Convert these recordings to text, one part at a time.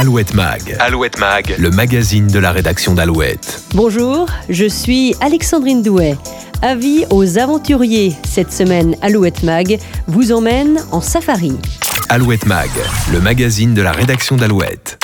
Alouette Mag. Alouette Mag, le magazine de la rédaction d'Alouette. Bonjour, je suis Alexandrine Douet. Avis aux aventuriers. Cette semaine, Alouette Mag vous emmène en safari. Alouette Mag, le magazine de la rédaction d'Alouette.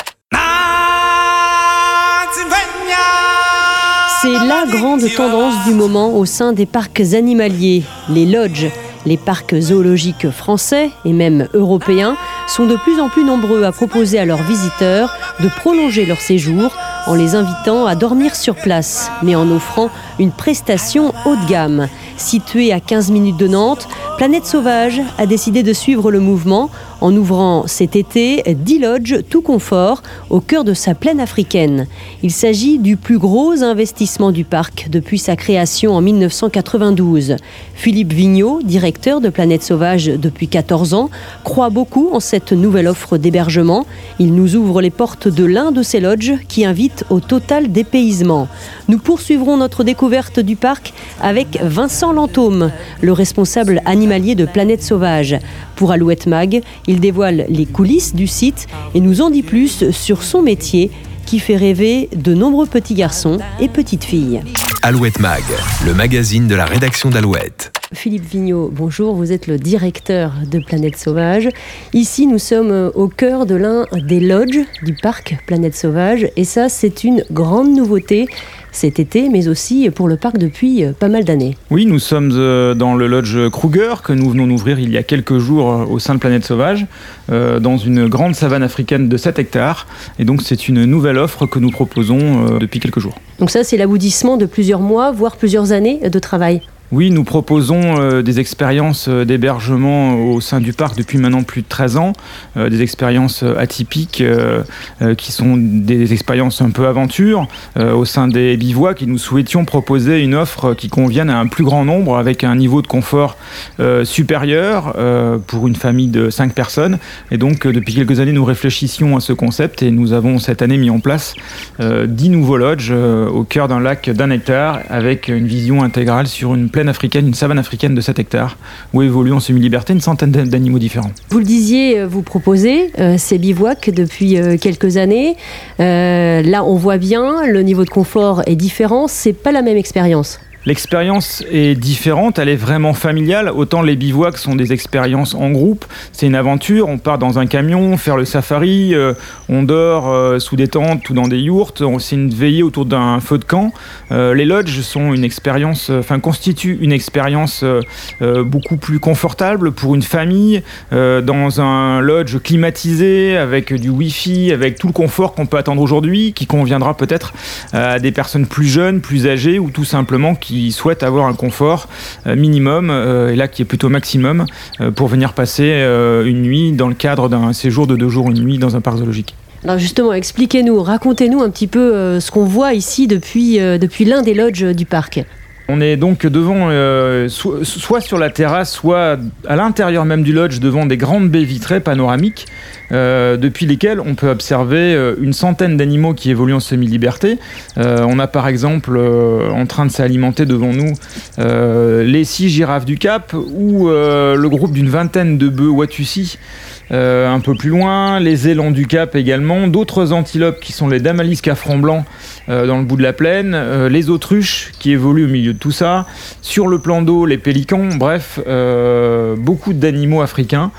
C'est la grande tendance du moment au sein des parcs animaliers, les lodges. Les parcs zoologiques français et même européens sont de plus en plus nombreux à proposer à leurs visiteurs de prolonger leur séjour en les invitant à dormir sur place, mais en offrant une prestation haut de gamme. Située à 15 minutes de Nantes, Planète Sauvage a décidé de suivre le mouvement en ouvrant cet été 10 lodges tout confort au cœur de sa plaine africaine. Il s'agit du plus gros investissement du parc depuis sa création en 1992. Philippe Vigneault, directeur de Planète Sauvage depuis 14 ans, croit beaucoup en cette nouvelle offre d'hébergement. Il nous ouvre les portes de l'un de ces lodges qui invite au total dépaysement. Nous poursuivrons notre découverte du parc avec Vincent Lantôme, le responsable animalier de Planète Sauvage. Pour Alouette Mag, il dévoile les coulisses du site et nous en dit plus sur son métier qui fait rêver de nombreux petits garçons et petites filles. Alouette Mag, le magazine de la rédaction d'Alouette. Philippe Vigneault, bonjour, vous êtes le directeur de Planète Sauvage. Ici, nous sommes au cœur de l'un des lodges du parc Planète Sauvage et ça, c'est une grande nouveauté cet été, mais aussi pour le parc depuis pas mal d'années. Oui, nous sommes euh, dans le lodge Kruger que nous venons d'ouvrir il y a quelques jours euh, au sein de Planète Sauvage, euh, dans une grande savane africaine de 7 hectares. Et donc, c'est une nouvelle offre que nous proposons depuis quelques jours. Donc ça, c'est l'aboutissement de plusieurs mois, voire plusieurs années de travail. Oui, nous proposons euh, des expériences euh, d'hébergement au sein du parc depuis maintenant plus de 13 ans, euh, des expériences atypiques qui sont des expériences un peu aventure au sein des bivouacs et nous souhaitions proposer une offre qui convienne à un plus grand nombre avec un niveau de confort supérieur pour une famille de 5 personnes. Et donc depuis quelques années, nous réfléchissions à ce concept et nous avons cette année mis en place 10 nouveaux lodges au cœur d'un lac d'un hectare avec une vision intégrale sur une une savane africaine de 7 hectares, où évoluent en semi-liberté une centaine d'animaux différents. Vous le disiez, euh, vous proposez euh, ces bivouacs depuis euh, quelques années. là, on voit bien, le niveau de confort est différent, c'est pas la même expérience. L'expérience est différente, elle est vraiment familiale. Autant les bivouacs sont des expériences en groupe, c'est une aventure. On part dans un camion, faire le safari, euh, on dort euh, sous des tentes ou dans des yourtes, c'est une veillée autour d'un feu de camp. Euh, les lodges sont une expérience, enfin constituent une expérience beaucoup plus confortable pour une famille dans un lodge climatisé avec du wifi, avec tout le confort qu'on peut attendre aujourd'hui, qui conviendra peut-être à des personnes plus jeunes, plus âgées ou tout simplement qui souhaitent avoir un confort euh, minimum, euh, et là qui est plutôt maximum, euh, pour venir passer une nuit dans le cadre d'un séjour de deux jours, une nuit dans un parc zoologique. Alors justement, expliquez-nous, racontez-nous un petit peu ce qu'on voit ici depuis, depuis l'un des lodges du parc. On est donc devant, soit sur la terrasse, soit à l'intérieur même du lodge, devant des grandes baies vitrées panoramiques euh, depuis lesquels on peut observer euh, une centaine d'animaux qui évoluent en semi-liberté. Euh, on a par exemple en train de s'alimenter devant nous les six girafes du Cap ou le groupe d'une vingtaine de bœufs Watusi. Un peu plus loin, les élans du Cap également, d'autres antilopes qui sont les damalis cafrons blancs dans le bout de la plaine, les autruches qui évoluent au milieu de tout ça, sur le plan d'eau, les pélicans, bref, beaucoup d'animaux africains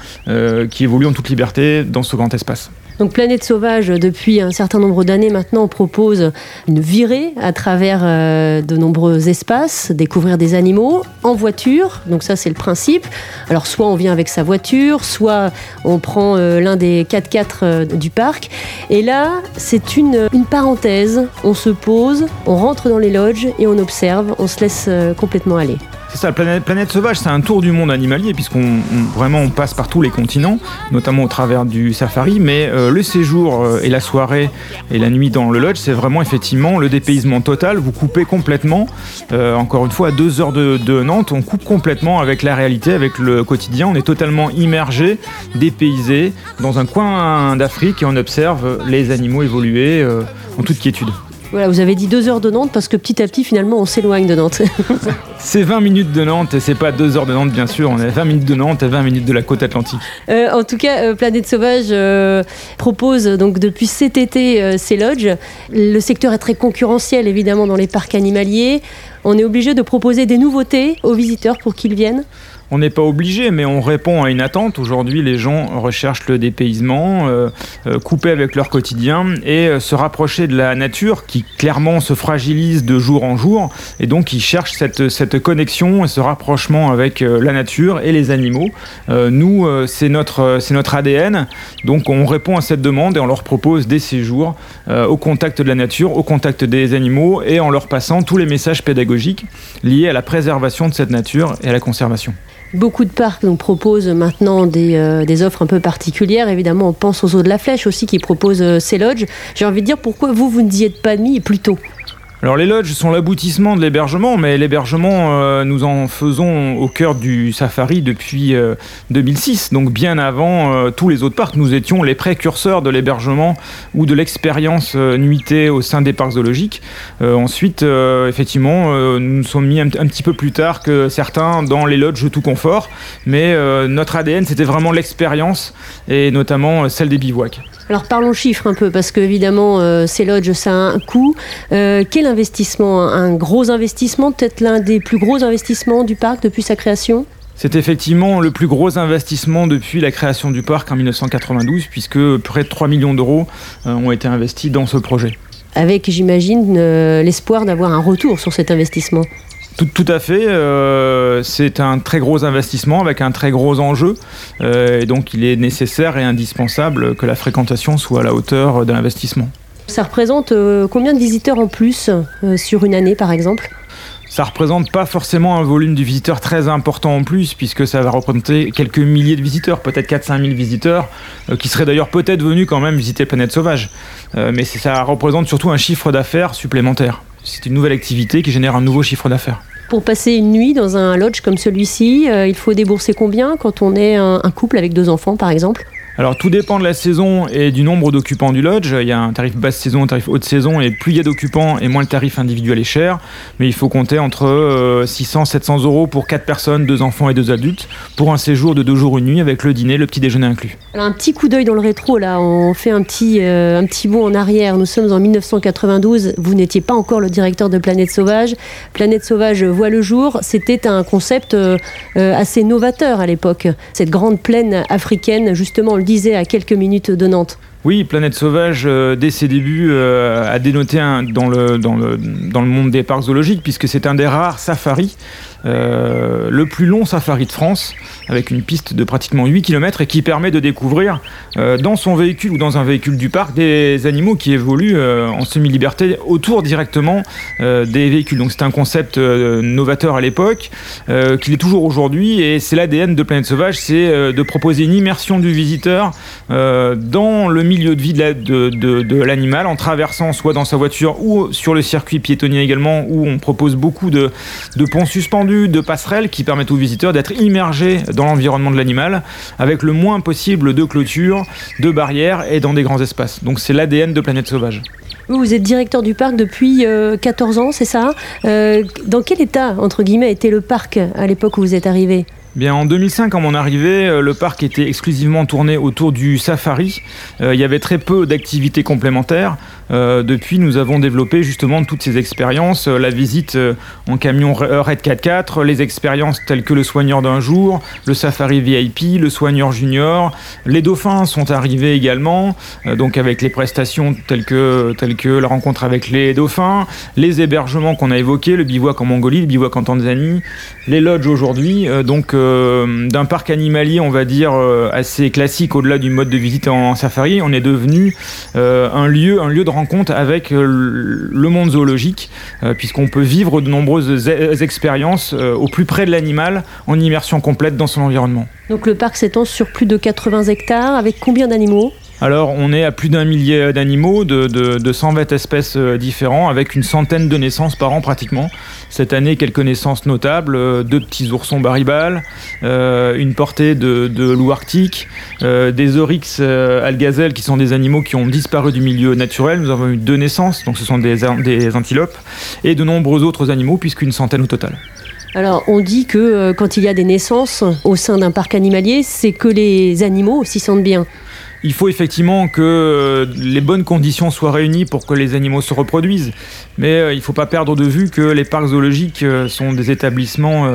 qui évoluent en toute liberté dans ce grand espace. Donc Planète Sauvage, depuis un certain nombre d'années maintenant, propose une virée à travers euh, de nombreux espaces, découvrir des animaux en voiture. Donc ça, c'est le principe. Alors soit on vient avec sa voiture, soit on prend euh, l'un des 4x4 euh, du parc. Et là, c'est une, une parenthèse. On se pose, on rentre dans les lodges et on observe, on se laisse complètement aller. C'est planète, sauvage, c'est un tour du monde animalier puisqu'on passe par tous les continents, notamment au travers du safari. Mais euh, le séjour euh, et la soirée et la nuit dans le lodge, c'est vraiment effectivement le dépaysement total. Vous coupez complètement. Euh, encore une fois, à deux heures de, de, Nantes, on coupe complètement avec la réalité, avec le quotidien. On est totalement immergé, dépaysé dans un coin d'Afrique et on observe les animaux évoluer en toute quiétude. Voilà, vous avez dit deux heures de Nantes parce que petit à petit, finalement, on s'éloigne de Nantes. c'est 20 minutes de Nantes et c'est pas deux heures de Nantes, bien sûr. On est 20 minutes de Nantes et 20 minutes de la côte atlantique. Euh, en tout cas, euh, Planète Sauvage euh, propose donc depuis cet été ces lodges. Le secteur est très concurrentiel, évidemment, dans les parcs animaliers. On est obligé de proposer des nouveautés aux visiteurs pour qu'ils viennent on n'est pas obligé, mais on répond à une attente. Aujourd'hui, les gens recherchent le dépaysement, euh, euh, couper avec leur quotidien et euh, se rapprocher de la nature qui clairement se fragilise de jour en jour. Et donc, ils cherchent cette, connexion et ce rapprochement avec la nature et les animaux. nous, c'est notre ADN. Donc, on répond à cette demande et on leur propose des séjours au contact de la nature, au contact des animaux et en leur passant tous les messages pédagogiques liés à la préservation de cette nature et à la conservation. Beaucoup de parcs nous proposent maintenant des, euh, des, offres un peu particulières. Évidemment, on pense aux eaux de la Flèche aussi qui proposent euh, ces lodges. J'ai envie de dire pourquoi vous, vous ne y êtes pas mis plus tôt? Alors les lodges sont l'aboutissement de l'hébergement, mais l'hébergement, euh, nous en faisons au cœur du safari depuis 2006, euh, donc bien avant euh, tous les autres parcs. Nous étions les précurseurs de l'hébergement ou de l'expérience nuitée au sein des parcs zoologiques. ensuite, effectivement, nous nous sommes mis un, petit peu plus tard que certains dans les lodges tout confort, mais notre ADN, c'était vraiment l'expérience, et notamment celle des bivouacs. Alors parlons chiffres un peu, parce qu'évidemment, ces lodges, ça a un coût. quel investissement, un gros investissement, peut-être l'un des plus gros investissements du parc depuis sa création? C'est effectivement le plus gros investissement depuis la création du parc en 1992, puisque près de 3 millions d'euros euh, ont été investis dans ce projet. Avec, j'imagine, euh, l'espoir d'avoir un retour sur cet investissement. Tout, à fait. Euh, c'est un très gros investissement avec un très gros enjeu. et donc, il est nécessaire et indispensable que la fréquentation soit à la hauteur de l'investissement. Ça représente euh, combien de visiteurs en plus euh, sur une année par exemple? Ça représente pas forcément un volume de visiteurs très important en plus, puisque ça va représenter quelques milliers de visiteurs, peut-être 4-5 000 visiteurs, euh, qui seraient d'ailleurs peut-être venus quand même visiter Planète Sauvage. mais ça représente surtout un chiffre d'affaires supplémentaire. C'est une nouvelle activité qui génère un nouveau chiffre d'affaires. Pour passer une nuit dans un lodge comme celui-ci, il faut débourser combien quand on est un couple avec deux enfants par exemple? Alors tout dépend de la saison et du nombre d'occupants du lodge. Il y a un tarif basse saison, un tarif haute saison, et plus il y a d'occupants et moins le tarif individuel est cher. Mais il faut compter entre 600 euh, 700 euros pour 4 personnes, 2 enfants et 2 adultes, pour un séjour de 2 jours une nuit avec le dîner, le petit déjeuner inclus. Un petit coup d'œil dans le rétro, là, on fait un petit, euh, bond en arrière. Nous sommes en 1992, vous n'étiez pas encore le directeur de Planète Sauvage. Planète Sauvage voit le jour, c'était un concept euh, assez novateur à l'époque. Cette grande plaine africaine, justement, à quelques minutes de Nantes. Oui, Planète Sauvage, euh, dès ses débuts, euh, a dénoté dans, le, dans, le, dans le monde des parcs zoologiques, puisque c'est un des rares safaris euh, le plus long safari de France, avec une piste de pratiquement 8 km et qui permet de découvrir euh, dans son véhicule ou dans un véhicule du parc des animaux qui évoluent euh, en semi-liberté autour directement des véhicules. Donc c'est un concept novateur à l'époque, qu'il est toujours aujourd'hui et c'est l'ADN de Planète Sauvage, c'est de proposer une immersion du visiteur dans le milieu de vie de, l'animal en traversant soit dans sa voiture ou sur le circuit piétonnier également où on propose beaucoup de ponts suspendus de passerelles qui permettent aux visiteurs d'être immergés dans l'environnement de l'animal avec le moins possible de clôtures, de barrières et dans des grands espaces. Donc c'est l'ADN de Planète Sauvage. Vous êtes directeur du parc depuis 14 euh, ans, c'est ça euh, Dans quel état, entre guillemets, était le parc à l'époque où vous êtes arrivé? Bien, en 2005, à mon arrivée, euh, le parc était exclusivement tourné autour du safari. il y avait très peu d'activités complémentaires. Euh, depuis, nous avons développé justement toutes ces expériences, euh, la visite euh, en camion Red 4x4, les expériences telles que le soigneur d'un jour, le safari VIP, le soigneur junior. Les dauphins sont arrivés également, donc avec les prestations telles que, telles que la rencontre avec les dauphins, les hébergements qu'on a évoqués, le bivouac en Mongolie, le bivouac en Tanzanie, les lodges aujourd'hui. donc d'un parc animalier, on va dire, assez classique au-delà du mode de visite en safari, on est devenu un lieu, un lieu de rencontre avec euh, le monde zoologique, euh, puisqu'on peut vivre de nombreuses expériences euh, au plus près de l'animal en immersion complète dans son environnement. Donc le parc s'étend sur plus de 80 hectares avec combien d'animaux? Alors, on est à plus d'un millier d'animaux, de, de, 120 espèces euh, différents, avec une centaine de naissances par an pratiquement. Cette année, quelques naissances notables, euh, deux petits oursons baribales, euh, une portée de, de loups arctiques, des oryx algazelles qui sont des animaux qui ont disparu du milieu naturel. Nous avons eu deux naissances, donc ce sont des, des antilopes, et de nombreux autres animaux, puisqu'une centaine au total. Alors, on dit que quand il y a des naissances au sein d'un parc animalier, c'est que les animaux s'y sentent bien. Il faut effectivement que euh, les bonnes conditions soient réunies pour que les animaux se reproduisent. Mais euh, il ne faut pas perdre de vue que les parcs zoologiques euh, sont des établissements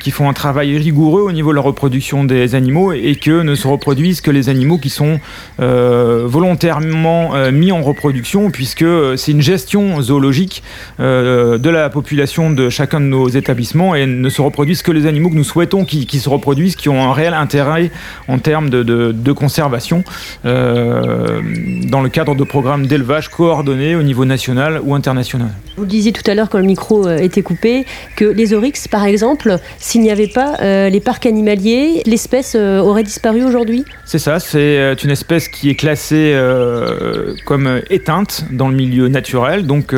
qui font un travail rigoureux au niveau de la reproduction des animaux et que ne se reproduisent que les animaux qui sont volontairement mis en reproduction puisque c'est une gestion zoologique de la population de chacun de nos établissements et ne se reproduisent que les animaux que nous souhaitons qui, se reproduisent, qui ont un réel intérêt en termes de conservation. Euh, dans le cadre de programmes d'élevage coordonnés au niveau national ou international. Vous le disiez tout à l'heure quand le micro euh, était coupé, que les oryx, par exemple, s'il n'y avait pas euh, les parcs animaliers, l'espèce aurait disparu aujourd'hui? C'est ça, c'est une espèce qui est classée comme éteinte dans le milieu naturel, donc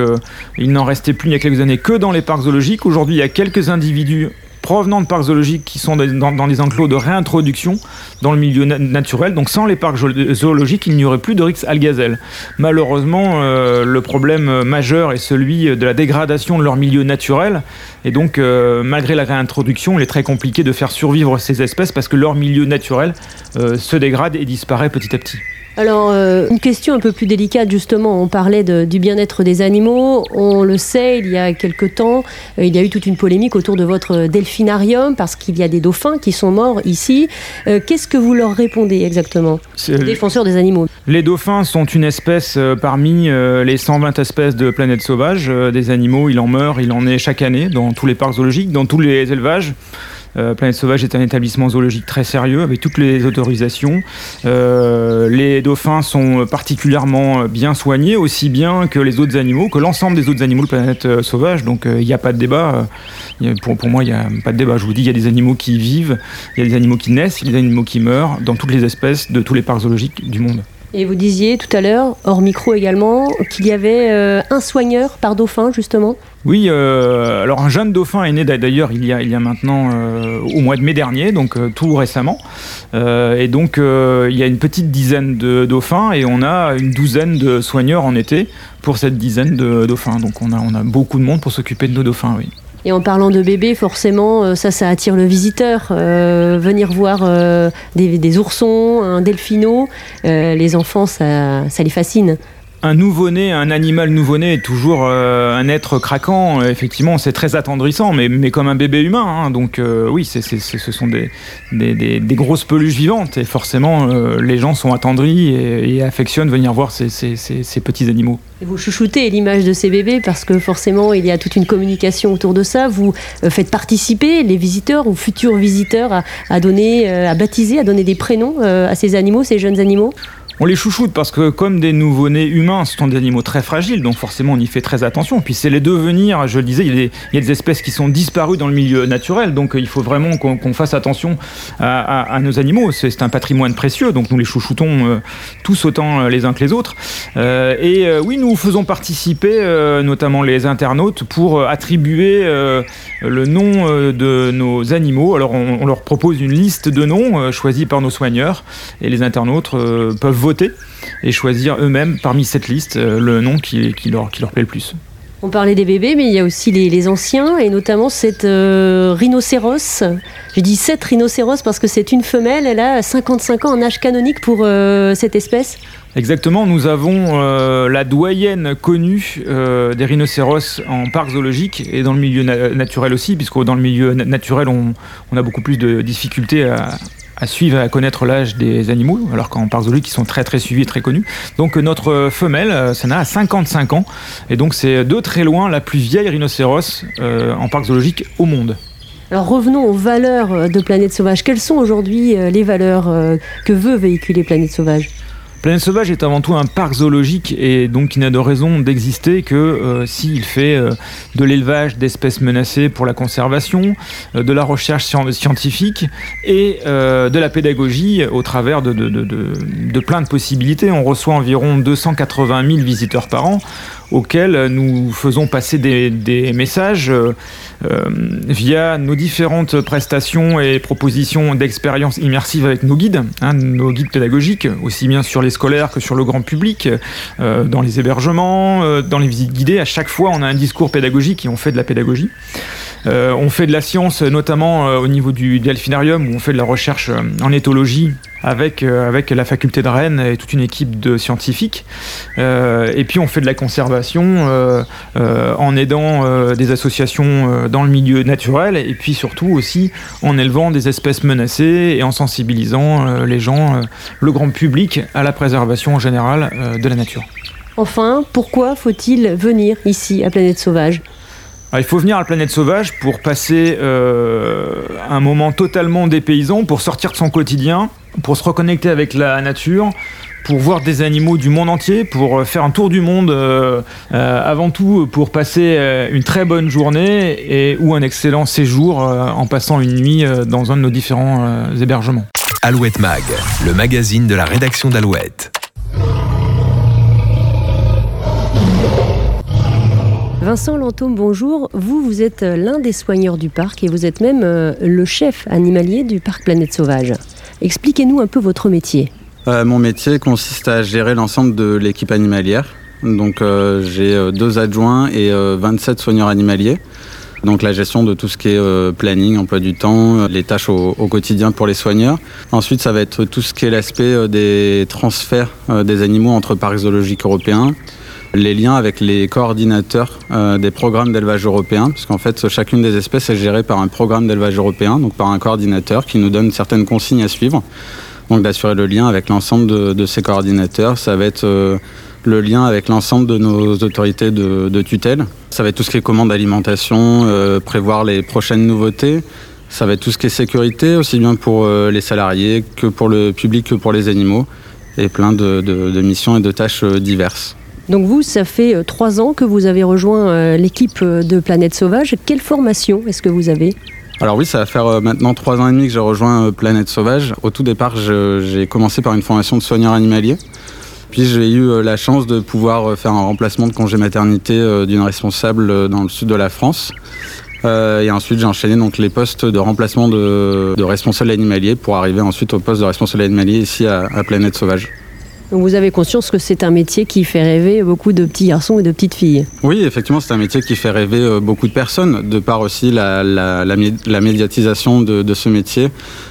il n'en restait plus il y a quelques années que dans les parcs zoologiques. Aujourd'hui, il y a quelques individus provenant de parcs zoologiques qui sont dans, des enclos de réintroduction dans le milieu naturel. Donc sans les parcs zoologiques, il n'y aurait plus de rix algazelle. Malheureusement, euh, le problème majeur est celui de la dégradation de leur milieu naturel. Et donc, euh, malgré la réintroduction, il est très compliqué de faire survivre ces espèces parce que leur milieu naturel euh, se dégrade et disparaît petit à petit. Alors, euh, une question un peu plus délicate, justement. On parlait du bien-être des animaux. On le sait, il y a quelque temps, euh, il y a eu toute une polémique autour de votre delphinarium parce qu'il y a des dauphins qui sont morts ici. Euh, qu'est-ce que vous leur répondez exactement Défenseurs des animaux? Les dauphins sont une espèce parmi les 120 espèces de planète sauvage. des animaux, il en meurt, il en est chaque année dans tous les parcs zoologiques, dans tous les élevages. Euh, Planète Sauvage est un établissement zoologique très sérieux avec toutes les autorisations. Euh, les dauphins sont particulièrement bien soignés, aussi bien que les autres animaux, que l'ensemble des autres animaux de Planète euh, Sauvage. Donc il n'y a pas de débat. Pour, pour, moi, il n'y a pas de débat. Je vous dis, il y a des animaux qui vivent, il y a des animaux qui naissent, il y a des animaux qui meurent dans toutes les espèces de tous les parcs zoologiques du monde. Et vous disiez tout à l'heure, hors micro également, qu'il y avait un soigneur par dauphin, justement? Oui, euh, alors un jeune dauphin est né d'ailleurs il y a, il y a maintenant euh, au mois de mai dernier, donc euh, tout récemment. et donc il y a une petite dizaine de dauphins et on a une douzaine de soigneurs en été pour cette dizaine de dauphins. Donc on a, on a beaucoup de monde pour s'occuper de nos dauphins, oui. Et en parlant de bébés, forcément, ça, ça attire le visiteur. venir voir des, des, oursons, un delphino, les enfants, ça, ça les fascine un nouveau-né, un animal nouveau-né est toujours euh, un être craquant. Effectivement, c'est très attendrissant, mais, mais comme un bébé humain. Hein. Donc euh, oui, c'est, ce sont des, grosses peluches vivantes. Et forcément, euh, les gens sont attendris et, affectionnent venir voir ces, petits animaux. Et vous chouchoutez l'image de ces bébés parce que forcément, il y a toute une communication autour de ça. Vous faites participer les visiteurs ou futurs visiteurs à, à donner, à baptiser, à donner des prénoms à ces animaux, ces jeunes animaux? On les chouchoute parce que comme des nouveau-nés humains, ce sont des animaux très fragiles, donc forcément on y fait très attention. Puis c'est les devenir, je le disais, il y, a des, espèces qui sont disparues dans le milieu naturel, donc il faut vraiment qu'on fasse attention à, nos animaux. C'est un patrimoine précieux, donc nous les chouchoutons euh, tous autant euh, les uns que les autres. Euh, et oui, nous faisons participer notamment les internautes pour attribuer le nom de nos animaux. Alors on, on, leur propose une liste de noms choisis par nos soigneurs, et les internautes peuvent voter et choisir eux-mêmes parmi cette liste euh, le nom qui, leur, qui leur plaît le plus. On parlait des bébés, mais il y a aussi les, anciens, et notamment cette euh, rhinocéros. Je dis cette rhinocéros parce que c'est une femelle, elle a 55 ans en âge canonique pour euh, cette espèce. Exactement, nous avons la doyenne connue des rhinocéros en parc zoologique et dans le milieu naturel aussi, puisque dans le milieu naturel, on, on, a beaucoup plus de difficultés à, à suivre et à connaître l'âge des animaux, alors qu'en parc zoologique, ils sont très très suivis et très connus. Donc notre femelle, euh, ça n'a 55 ans, et donc c'est de très loin la plus vieille rhinocéros euh, en parc zoologique au monde. Alors revenons aux valeurs de Planète Sauvage. Quelles sont aujourd'hui euh, les valeurs que veut véhiculer Planète Sauvage? Planète Sauvage est avant tout un parc zoologique et donc il n'a de raison d'exister que euh, s'il fait euh, de l'élevage d'espèces menacées pour la conservation, euh, de la recherche scientifique et de la pédagogie au travers de, de, plein de possibilités. On reçoit environ 280 000 visiteurs par an auxquels nous faisons passer des, messages euh, euh, via nos différentes prestations et propositions d'expériences immersives avec nos guides, hein, nos guides pédagogiques, aussi bien sur les scolaires que sur le grand public, euh, dans les hébergements, dans les visites guidées. À chaque fois, on a un discours pédagogique et on fait de la pédagogie. On fait de la science, notamment au niveau du delphinarium, où on fait de la recherche en éthologie avec, euh, avec la faculté de Rennes et toute une équipe de scientifiques. Euh, et puis on fait de la conservation euh, en aidant des associations dans le milieu naturel et puis surtout aussi en élevant des espèces menacées et en sensibilisant les gens, le grand public, à la préservation en général de la nature. Enfin, pourquoi faut-il venir ici à Planète Sauvage? Il faut venir à la planète sauvage pour passer un moment totalement dépaysant, pour sortir de son quotidien pour se reconnecter avec la nature, pour voir des animaux du monde entier, pour euh, faire un tour du monde, euh, euh, avant tout pour passer une très bonne journée et ou un excellent séjour en passant une nuit dans un de nos différents hébergements. Alouette Mag, le magazine de la rédaction d'Alouette. Vincent Lantôme, bonjour. Vous, vous êtes l'un des soigneurs du parc et vous êtes même le chef animalier du parc Planète Sauvage. Expliquez-nous un peu votre métier. Euh, mon métier consiste à gérer l'ensemble de l'équipe animalière. Donc euh, j'ai euh, deux adjoints et 27 soigneurs animaliers. Donc la gestion de tout ce qui est planning, emploi du temps, les tâches au, quotidien pour les soigneurs. Ensuite, ça va être tout ce qui est l'aspect des transferts des animaux entre parcs zoologiques européens, les liens avec les coordinateurs des programmes d'élevage européens, parce qu'en fait, chacune des espèces est gérée par un programme d'élevage européen, donc par un coordinateur qui nous donne certaines consignes à suivre. Donc d'assurer le lien avec l'ensemble de, ces coordinateurs. Ça va être euh, le lien avec l'ensemble de nos autorités de, tutelle. Ça va être tout ce qui est commande d'alimentation, euh, prévoir les prochaines nouveautés. Ça va être tout ce qui est sécurité, aussi bien pour euh, les salariés que pour le public que pour les animaux. Et plein de, missions et de tâches diverses. Donc vous, ça fait trois ans que vous avez rejoint l'équipe de Planète Sauvage. Quelle formation est-ce que vous avez? Alors oui, ça va faire euh, maintenant trois ans et demi que j'ai rejoint euh, Planète Sauvage. Au tout départ, j'ai commencé par une formation de soigneur animalier. Puis j'ai eu euh, la chance de pouvoir faire un remplacement de congé maternité d'une responsable dans le sud de la France. et ensuite, j'ai enchaîné donc les postes de remplacement de, responsable animalier pour arriver ensuite au poste de responsable animalier ici à Planète Sauvage. Vous avez conscience que c'est un métier qui fait rêver beaucoup de petits garçons et de petites filles. Oui, effectivement, c'est un métier qui fait rêver euh, beaucoup de personnes, de par aussi la, médiatisation de, ce métier,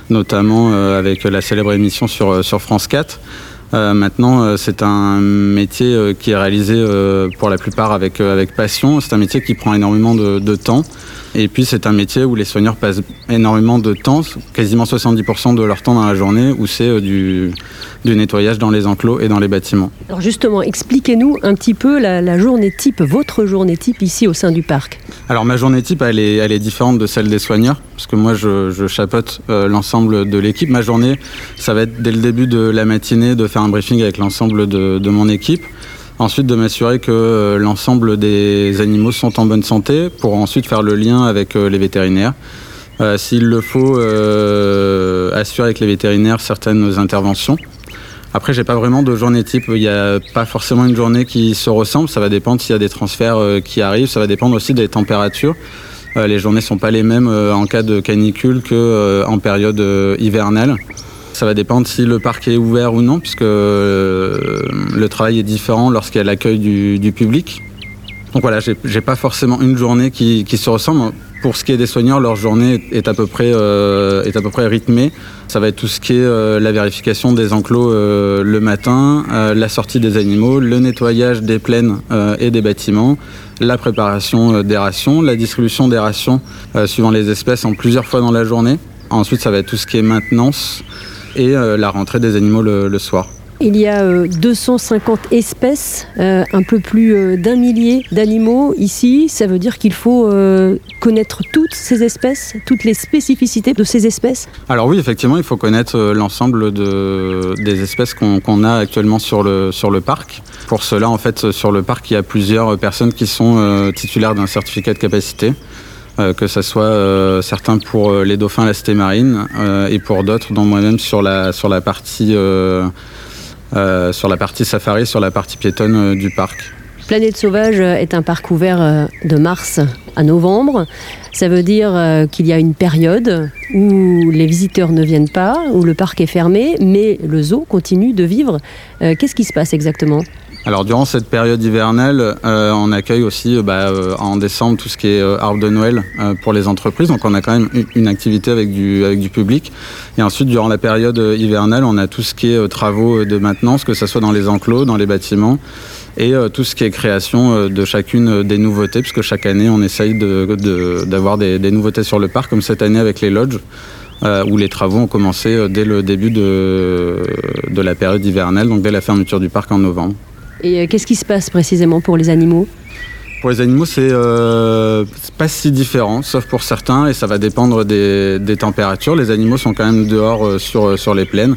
notamment euh, avec la célèbre émission sur, euh, sur France 4. Maintenant, c'est un métier qui est réalisé pour la plupart avec, avec passion. C'est un métier qui prend énormément de, de temps. Et puis, c'est un métier où les soigneurs passent énormément de temps, quasiment 70% de leur temps dans la journée, où c'est du, du nettoyage dans les enclos et dans les bâtiments. Alors justement, expliquez-nous un petit peu la, journée type, votre journée type ici au sein du parc. Alors ma journée type, elle est, elle est différente de celle des soigneurs, parce que moi je, je chapeaute euh, l'ensemble de l'équipe. Ma journée, ça va être dès le début de la matinée de faire un briefing avec l'ensemble de, mon équipe. Ensuite, de m'assurer que euh, l'ensemble des animaux sont en bonne santé pour ensuite faire le lien avec euh, les vétérinaires. S'il le faut, assurer avec les vétérinaires certaines interventions après, j'ai pas vraiment de journée type. Il n'y a pas forcément une journée qui se ressemble. Ça va dépendre s'il y a des transferts qui arrivent. Ça va dépendre aussi des températures. Euh, les journées sont pas les mêmes euh, en cas de canicule que en période hivernale. Ça va dépendre si le parc est ouvert ou non, puisque le travail est différent lorsqu'il y a l'accueil du, public. Donc voilà, j'ai pas forcément une journée qui se ressemble. Pour ce qui est des soigneurs, leur journée est à peu près, euh, est à peu près rythmée. Ça va être tout ce qui est euh, la vérification des enclos euh, le matin, la sortie des animaux, le nettoyage des plaines et des bâtiments, la préparation des rations, la distribution des rations suivant les espèces en plusieurs fois dans la journée. Ensuite, ça va être tout ce qui est maintenance et la rentrée des animaux le soir. Il y a 250 euh, espèces, euh, un peu plus euh, d'un millier d'animaux ici. Ça veut dire qu'il faut connaître toutes ces espèces, toutes les spécificités de ces espèces Alors oui, effectivement, il faut connaître l'ensemble de, des espèces qu'on a actuellement sur le, parc. Pour cela, en fait, sur le parc, il y a plusieurs personnes qui sont titulaires d'un certificat de capacité. que ce soit certains pour les dauphins, la cité marine, et pour d'autres, dont moi-même sur la partie euh, sur la partie safari, sur la partie piétonne euh, du parc. Planète Sauvage est un parc ouvert euh, de mars à novembre. Ça veut dire qu'il y a une période où les visiteurs ne viennent pas, où le parc est fermé, mais le zoo continue de vivre. Qu'est-ce qui se passe exactement? Alors durant cette période hivernale, on accueille aussi bah, en décembre tout ce qui est arbre de Noël pour les entreprises. Donc on a quand même une, activité avec du, avec du public. Et ensuite, durant la période hivernale, on a tout ce qui est travaux de maintenance, que ce soit dans les enclos, dans les bâtiments, et tout ce qui est création de chacune des nouveautés, puisque chaque année, on essaye d'avoir de, des, nouveautés sur le parc, comme cette année avec les lodges. où les travaux ont commencé dès le début de, de la période hivernale, donc dès la fermeture du parc en novembre. Et qu'est-ce qui se passe précisément pour les animaux? Pour les animaux, c'est euh, pas si différent, sauf pour certains, et ça va dépendre des, températures. Les animaux sont quand même dehors euh, sur, euh, sur les plaines,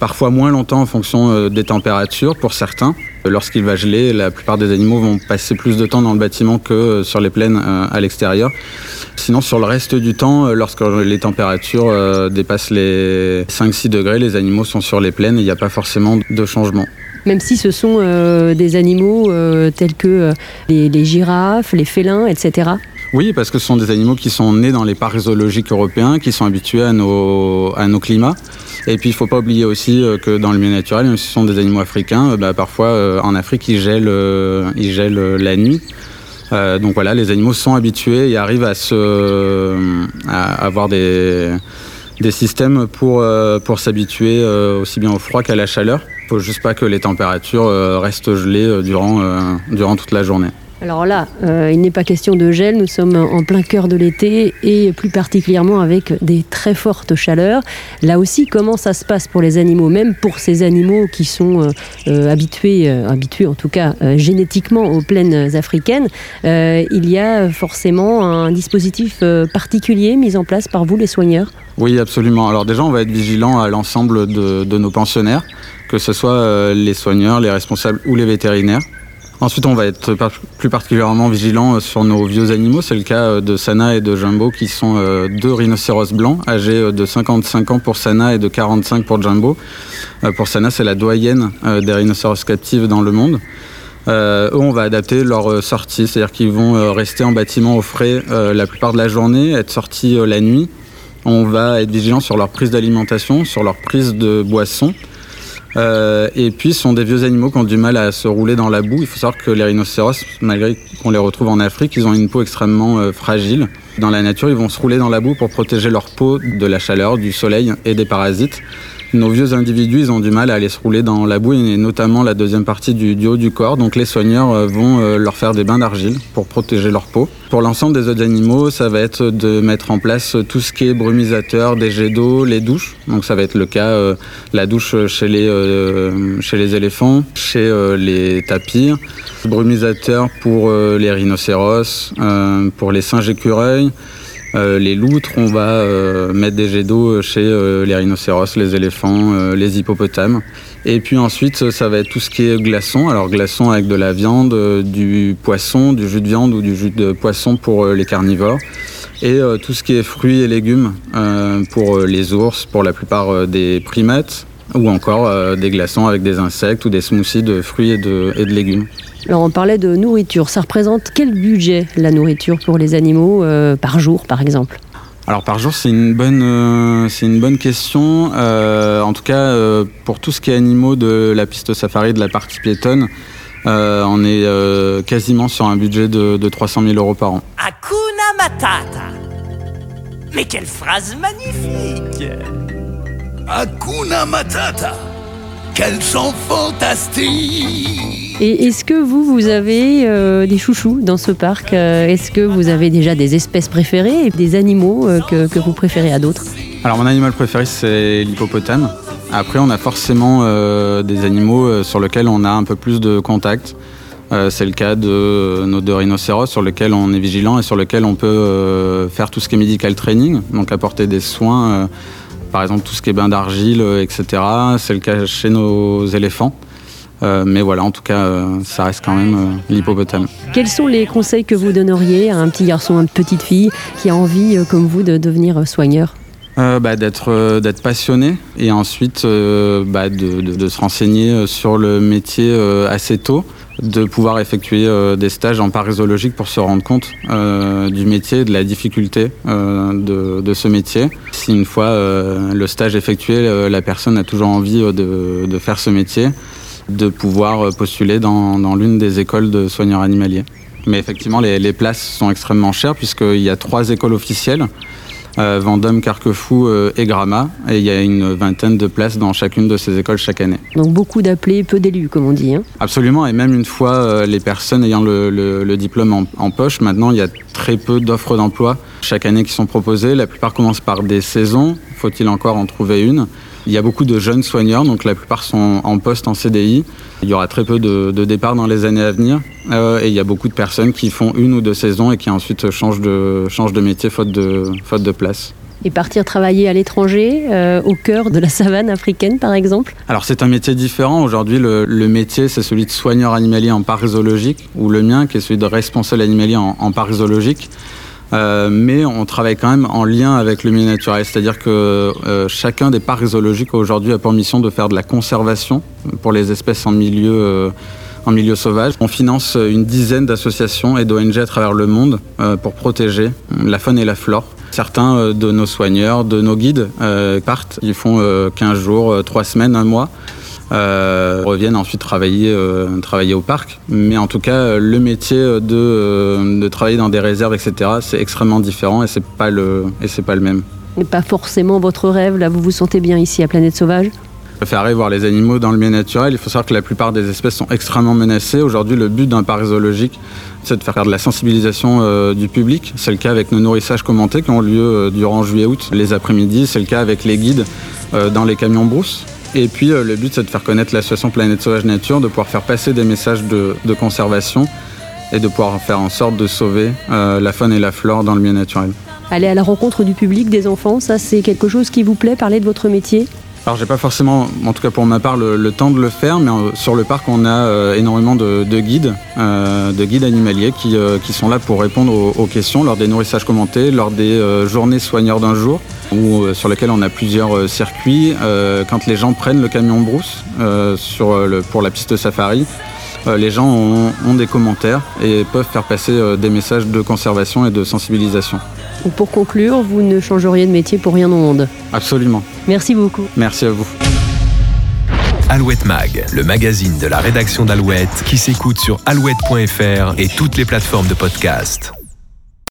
parfois moins longtemps en fonction euh, des températures pour certains. Lorsqu'il va geler, la plupart des animaux vont passer plus de temps dans le bâtiment que sur les plaines à l'extérieur. Sinon, sur le reste du temps, lorsque les températures dépassent les 5-6 degrés, les animaux sont sur les plaines et il n'y a pas forcément de changement même si ce sont euh, des animaux euh, tels que euh, les, girafes, les félins, etc. Oui, parce que ce sont des animaux qui sont nés dans les parcs zoologiques européens, qui sont habitués à nos, à nos climats. Et puis il ne faut pas oublier aussi que dans le milieu naturel, même si ce sont des animaux africains, bah, parfois en Afrique ils gèlent, la nuit. donc voilà, les animaux sont habitués et arrivent à, se, à avoir des, des systèmes pour, pour s'habituer aussi bien au froid qu'à la chaleur faut juste pas que les températures euh, restent gelées euh, euh, durant toute la journée. Alors là, il n'est pas question de gel, nous sommes en plein cœur de l'été et plus particulièrement avec des très fortes chaleurs. Là aussi, comment ça se passe pour les animaux, même pour ces animaux qui sont habitués, habitués en tout cas génétiquement aux plaines africaines, il y a forcément un dispositif particulier mis en place par vous, les soigneurs? Oui, absolument. Alors déjà, on va être vigilant à l'ensemble de, nos pensionnaires que ce soit euh, les soigneurs, les responsables ou les vétérinaires. Ensuite, on va être plus particulièrement vigilant euh, sur nos vieux animaux. C'est le cas euh, de Sana et de Jumbo, qui sont deux rhinocéros blancs, âgés de 55 ans pour Sana et de 45 pour Jumbo. Pour Sana, c'est la doyenne des rhinocéros captifs dans le monde. eux, on va adapter leur sortie, c'est-à-dire qu'ils vont rester en bâtiment au frais la plupart de la journée, être sortis la nuit. On va être vigilant sur leur prise d'alimentation, sur leur prise de boisson. Euh, et puis, ce sont des vieux animaux qui ont du mal à se rouler dans la boue. Il faut savoir que les rhinocéros, malgré qu'on les retrouve en Afrique, ils ont une peau extrêmement euh, fragile. Dans la nature, ils vont se rouler dans la boue pour protéger leur peau de la chaleur, du soleil et des parasites nos vieux individus, ils ont du mal à aller se rouler dans la boue et notamment la deuxième partie du, haut du corps. Donc les soigneurs euh, vont euh, leur faire des bains d'argile pour protéger leur peau. Pour l'ensemble des autres animaux, ça va être de mettre en place tout ce qui est brumisateur, des jets d'eau, les douches. Donc ça va être le cas, euh, la douche chez les, chez les éléphants, chez les tapirs, brumisateur pour les rhinocéros, pour les singes écureuils. Euh, les loutres, on va euh, mettre des jets d'eau chez euh, les rhinocéros, les éléphants, les hippopotames. Et puis ensuite, ça va être tout ce qui est glaçon. Alors glaçon avec de la viande, du poisson, du jus de viande ou du jus de poisson pour les carnivores. Et tout ce qui est fruits et légumes pour les ours, pour la plupart des primates, ou encore des glaçons avec des insectes ou des smoothies de fruits et de légumes. Alors on parlait de nourriture. Ça représente quel budget la nourriture pour les animaux euh, par jour, par exemple? Alors par jour, c'est une bonne, euh, c'est une bonne question. Euh, en tout cas, pour tout ce qui est animaux de la piste safari, de la partie piétonne, on est quasiment sur un budget de, de 300 000 euros par an. Hakuna Matata Mais quelle phrase magnifique Hakuna Matata Quel chant fantastique et est-ce que vous, vous avez euh, des chouchous dans ce parc euh, Est-ce que vous avez déjà des espèces préférées et des animaux euh, que, vous préférez à d'autres? Alors mon animal préféré c'est l'hippopotame. Après, on a forcément des animaux sur lesquels on a un peu plus de contact. c'est le cas de nos deux rhinocéros sur lesquels on est vigilant et sur lesquels on peut faire tout ce qui est medical training, donc apporter des soins, par exemple tout ce qui est bain d'argile, etc. C'est le cas chez nos éléphants. Euh, mais voilà, en tout cas, euh, ça reste quand même euh, l'hippopotame. Quels sont les conseils que vous donneriez à un petit garçon, à une petite fille qui a envie, comme vous, de devenir soigneur? Bah, d'être d'être passionné et ensuite bah, de, se renseigner sur le métier assez tôt de pouvoir effectuer des stages en parasologique pour se rendre compte du métier, de la difficulté de, ce métier. Si une fois le stage effectué, la personne a toujours envie de, de faire ce métier, de pouvoir postuler dans, l'une des écoles de soigneurs animaliers. Mais effectivement, les, places sont extrêmement chères puisqu'il y a trois écoles officielles. Euh, Vendôme, Carquefou euh, et Gramma. Et il y a une vingtaine de places dans chacune de ces écoles chaque année. Donc beaucoup d'appelés, peu d'élus, comme on dit. Hein. Absolument. Et même une fois euh, les personnes ayant le, diplôme en, en, poche, maintenant il y a très peu d'offres d'emploi chaque année qui sont proposées. La plupart commencent par des saisons. Faut-il encore en trouver une? Il y a beaucoup de jeunes soigneurs, donc la plupart sont en poste en CDI. Il y aura très peu de, départs dans les années à venir. Euh, et il y a beaucoup de personnes qui font une ou deux saisons et qui ensuite changent de, changent de métier faute de, faute de place. Et partir travailler à l'étranger, euh, au cœur de la savane africaine par exemple? Alors c'est un métier différent. Aujourd'hui, le, métier, c'est celui de soigneur animalier en parasologique, ou le mien, qui est celui de responsable animalier en, en parasologique. Euh, mais on travaille quand même en lien avec le milieu naturel. C'est-à-dire que euh, chacun des parcs zoologiques aujourd'hui a pour mission de faire de la conservation pour les espèces en milieu, euh, en milieu sauvage. On finance une dizaine d'associations et d'ONG à travers le monde pour protéger la faune et la flore. Certains de nos soigneurs, de nos guides partent, ils font 15 jours, 3 semaines, un mois. Euh, reviennent ensuite travailler, euh, travailler au parc. Mais en tout cas, le métier de, euh, de travailler dans des réserves, etc., c'est extrêmement différent et c'est pas le et c'est pas le même. Et pas forcément votre rêve. Là, vous vous sentez bien ici à Planète Sauvage? Je préfère voir les animaux dans le milieu naturel. Il faut savoir que la plupart des espèces sont extrêmement menacées. Aujourd'hui, le but d'un parc zoologique, c'est de faire de la sensibilisation du public. C'est le cas avec nos nourrissages commentés qui ont lieu durant juillet-août, les après-midi. C'est le cas avec les guides dans les camions brousses. Et puis euh, le but c'est de faire connaître l'association Planète Sauvage Nature, de pouvoir faire passer des messages de, conservation et de pouvoir faire en sorte de sauver euh, la faune et la flore dans le milieu naturel. Aller à la rencontre du public, des enfants, ça c'est quelque chose qui vous plaît, parler de votre métier? Alors j'ai pas forcément, en tout cas pour ma part, le, temps de le faire, mais euh, sur le parc on a énormément de, guides, de guides animaliers qui, sont là pour répondre aux, questions lors des nourrissages commentés, lors des journées soigneurs d'un jour. Euh, sur lequel on a plusieurs euh, circuits. Euh, quand les gens prennent le camion brousse pour la piste safari, les gens ont, des commentaires et peuvent faire passer des messages de conservation et de sensibilisation. Pour conclure, vous ne changeriez de métier pour rien au monde Absolument. Merci beaucoup. Merci à vous. Alouette Mag, le magazine de la rédaction d'Alouette qui s'écoute sur alouette.fr et toutes les plateformes de podcast.